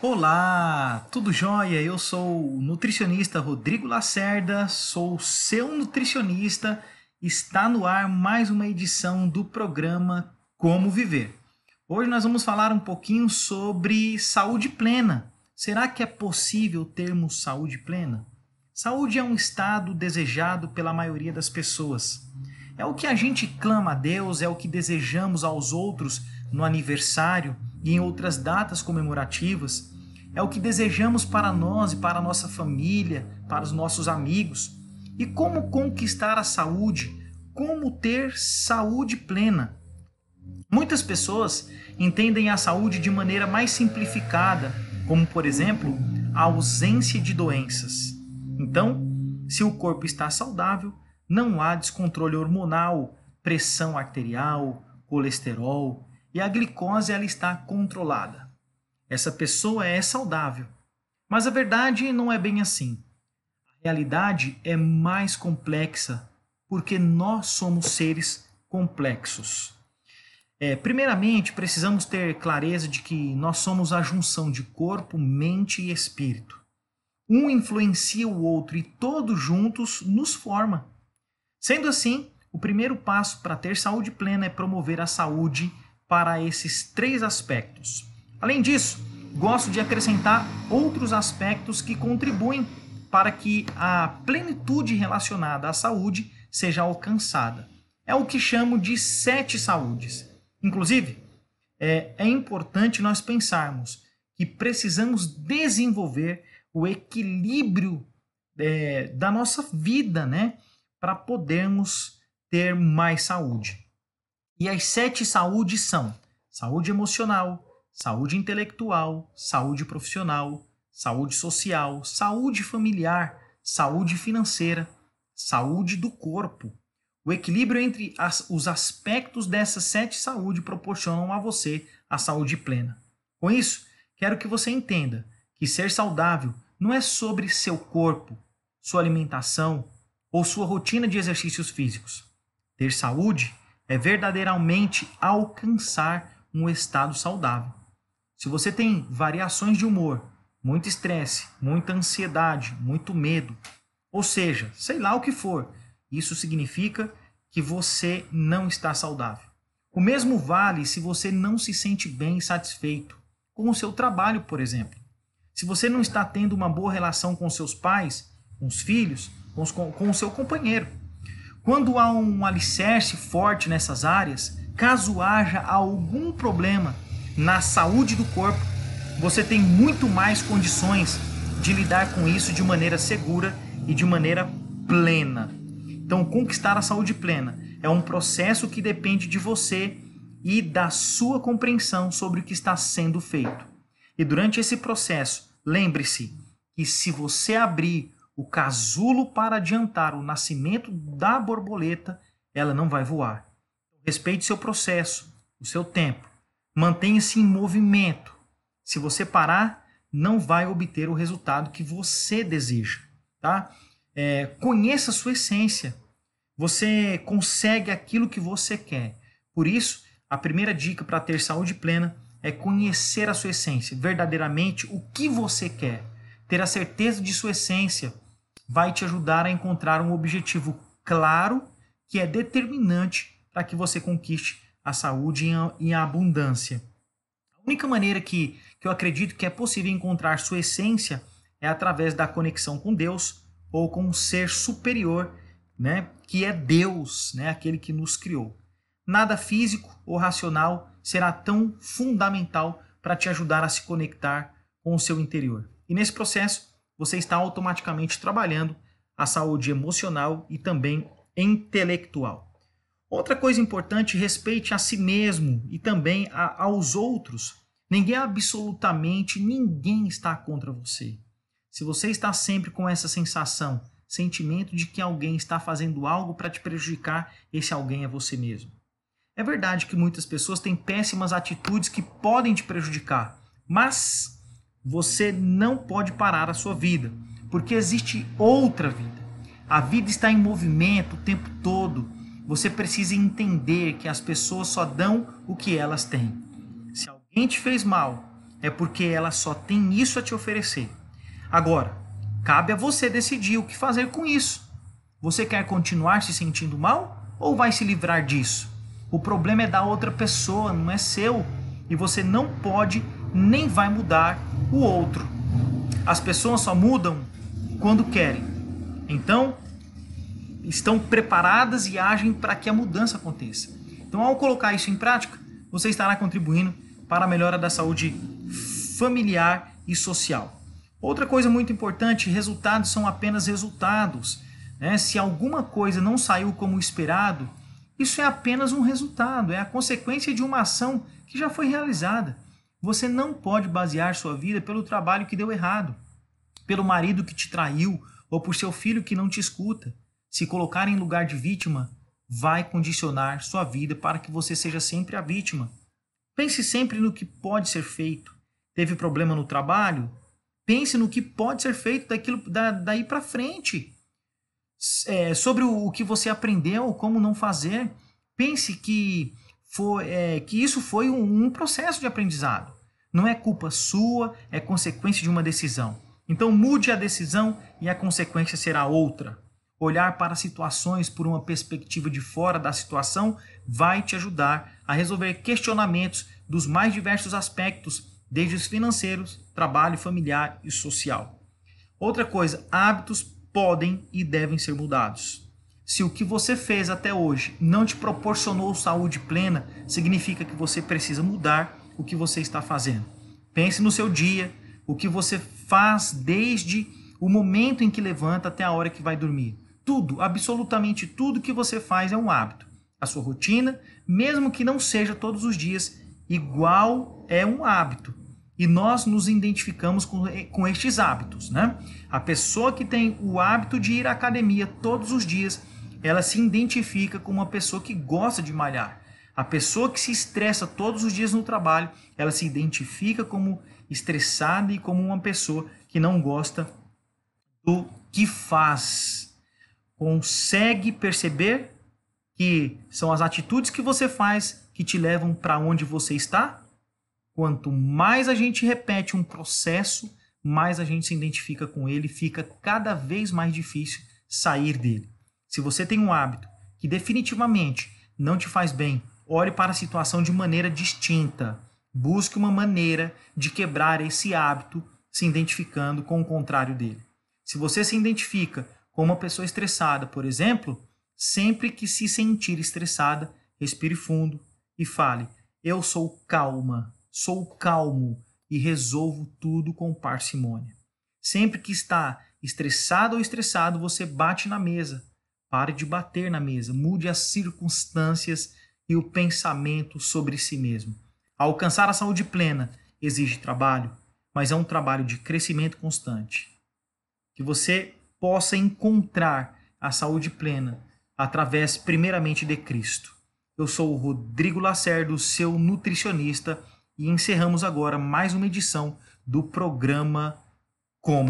Olá, tudo jóia? Eu sou o nutricionista Rodrigo Lacerda, sou seu nutricionista. Está no ar mais uma edição do programa Como Viver. Hoje nós vamos falar um pouquinho sobre saúde plena. Será que é possível termos saúde plena? Saúde é um estado desejado pela maioria das pessoas. É o que a gente clama a Deus, é o que desejamos aos outros no aniversário e em outras datas comemorativas. É o que desejamos para nós e para a nossa família, para os nossos amigos. E como conquistar a saúde? Como ter saúde plena? Muitas pessoas entendem a saúde de maneira mais simplificada, como por exemplo, a ausência de doenças. Então, se o corpo está saudável, não há descontrole hormonal, pressão arterial, colesterol, e a glicose ela está controlada. Essa pessoa é saudável. Mas a verdade não é bem assim. A realidade é mais complexa porque nós somos seres complexos. É, primeiramente, precisamos ter clareza de que nós somos a junção de corpo, mente e espírito. Um influencia o outro e todos juntos nos forma. Sendo assim, o primeiro passo para ter saúde plena é promover a saúde para esses três aspectos. Além disso, gosto de acrescentar outros aspectos que contribuem para que a plenitude relacionada à saúde seja alcançada. É o que chamo de sete saúdes. Inclusive, é, é importante nós pensarmos que precisamos desenvolver o equilíbrio é, da nossa vida, né? Para podermos ter mais saúde. E as sete saúdes são saúde emocional, saúde intelectual, saúde profissional, saúde social, saúde familiar, saúde financeira, saúde do corpo. O equilíbrio entre as, os aspectos dessas sete saúde proporcionam a você a saúde plena. Com isso, quero que você entenda que ser saudável não é sobre seu corpo, sua alimentação ou sua rotina de exercícios físicos. Ter saúde é verdadeiramente alcançar um estado saudável. Se você tem variações de humor, muito estresse, muita ansiedade, muito medo, ou seja, sei lá o que for, isso significa que você não está saudável. O mesmo vale se você não se sente bem e satisfeito com o seu trabalho, por exemplo. Se você não está tendo uma boa relação com seus pais, com os filhos, com, os, com o seu companheiro. Quando há um alicerce forte nessas áreas, caso haja algum problema na saúde do corpo, você tem muito mais condições de lidar com isso de maneira segura e de maneira plena. Então, conquistar a saúde plena é um processo que depende de você e da sua compreensão sobre o que está sendo feito. E durante esse processo, lembre-se que se você abrir o casulo para adiantar o nascimento da borboleta, ela não vai voar. Respeite seu processo, o seu tempo. Mantenha-se em movimento. Se você parar, não vai obter o resultado que você deseja. Tá? É, conheça a sua essência. Você consegue aquilo que você quer. Por isso, a primeira dica para ter saúde plena é conhecer a sua essência, verdadeiramente o que você quer. Ter a certeza de sua essência vai te ajudar a encontrar um objetivo claro que é determinante para que você conquiste a saúde e a abundância. A única maneira que, que eu acredito que é possível encontrar sua essência é através da conexão com Deus ou com um ser superior, né, que é Deus, né, aquele que nos criou. Nada físico ou racional será tão fundamental para te ajudar a se conectar com o seu interior. E nesse processo, você está automaticamente trabalhando a saúde emocional e também intelectual. Outra coisa importante, respeite a si mesmo e também a, aos outros. Ninguém, absolutamente ninguém está contra você. Se você está sempre com essa sensação, sentimento de que alguém está fazendo algo para te prejudicar, esse alguém é você mesmo. É verdade que muitas pessoas têm péssimas atitudes que podem te prejudicar, mas você não pode parar a sua vida, porque existe outra vida. A vida está em movimento o tempo todo. Você precisa entender que as pessoas só dão o que elas têm. Se alguém te fez mal é porque ela só tem isso a te oferecer. Agora, cabe a você decidir o que fazer com isso. Você quer continuar se sentindo mal ou vai se livrar disso? O problema é da outra pessoa, não é seu. E você não pode nem vai mudar o outro. As pessoas só mudam quando querem. Então, estão preparadas e agem para que a mudança aconteça. Então, ao colocar isso em prática, você estará contribuindo para a melhora da saúde familiar e social. Outra coisa muito importante: resultados são apenas resultados. Né? Se alguma coisa não saiu como esperado, isso é apenas um resultado, é a consequência de uma ação que já foi realizada. Você não pode basear sua vida pelo trabalho que deu errado, pelo marido que te traiu ou por seu filho que não te escuta. Se colocar em lugar de vítima vai condicionar sua vida para que você seja sempre a vítima. Pense sempre no que pode ser feito. Teve problema no trabalho? Pense no que pode ser feito daquilo, da, daí para frente. É, sobre o, o, que você aprendeu, como não fazer. Pense que, foi, é, que isso foi um, um processo de aprendizado. Não é culpa sua, é consequência de uma decisão. Então mude a decisão e a consequência será outra. Olhar para situações por uma perspectiva de fora da situação vai te ajudar a resolver questionamentos dos mais diversos aspectos, desde os financeiros, trabalho, familiar e social. Outra coisa, hábitos podem e devem ser mudados. Se o que você fez até hoje não te proporcionou saúde plena, significa que você precisa mudar o que você está fazendo. Pense no seu dia, o que você faz desde o momento em que levanta até a hora que vai dormir. Tudo, absolutamente tudo que você faz é um hábito. A sua rotina, mesmo que não seja todos os dias, igual é um hábito. E nós nos identificamos com, com estes hábitos. Né? A pessoa que tem o hábito de ir à academia todos os dias, ela se identifica com uma pessoa que gosta de malhar. A pessoa que se estressa todos os dias no trabalho, ela se identifica como estressada e como uma pessoa que não gosta do que faz. Consegue perceber que são as atitudes que você faz que te levam para onde você está? Quanto mais a gente repete um processo, mais a gente se identifica com ele, fica cada vez mais difícil sair dele. Se você tem um hábito que definitivamente não te faz bem, olhe para a situação de maneira distinta. Busque uma maneira de quebrar esse hábito se identificando com o contrário dele. Se você se identifica com uma pessoa estressada, por exemplo, sempre que se sentir estressada, respire fundo e fale: Eu sou calma, sou calmo e resolvo tudo com parcimônia. Sempre que está estressado ou estressado, você bate na mesa. Pare de bater na mesa, mude as circunstâncias e o pensamento sobre si mesmo. Alcançar a saúde plena exige trabalho, mas é um trabalho de crescimento constante. Que você possa encontrar a saúde plena através, primeiramente, de Cristo. Eu sou o Rodrigo Lacerdo, seu nutricionista, e encerramos agora mais uma edição do programa Como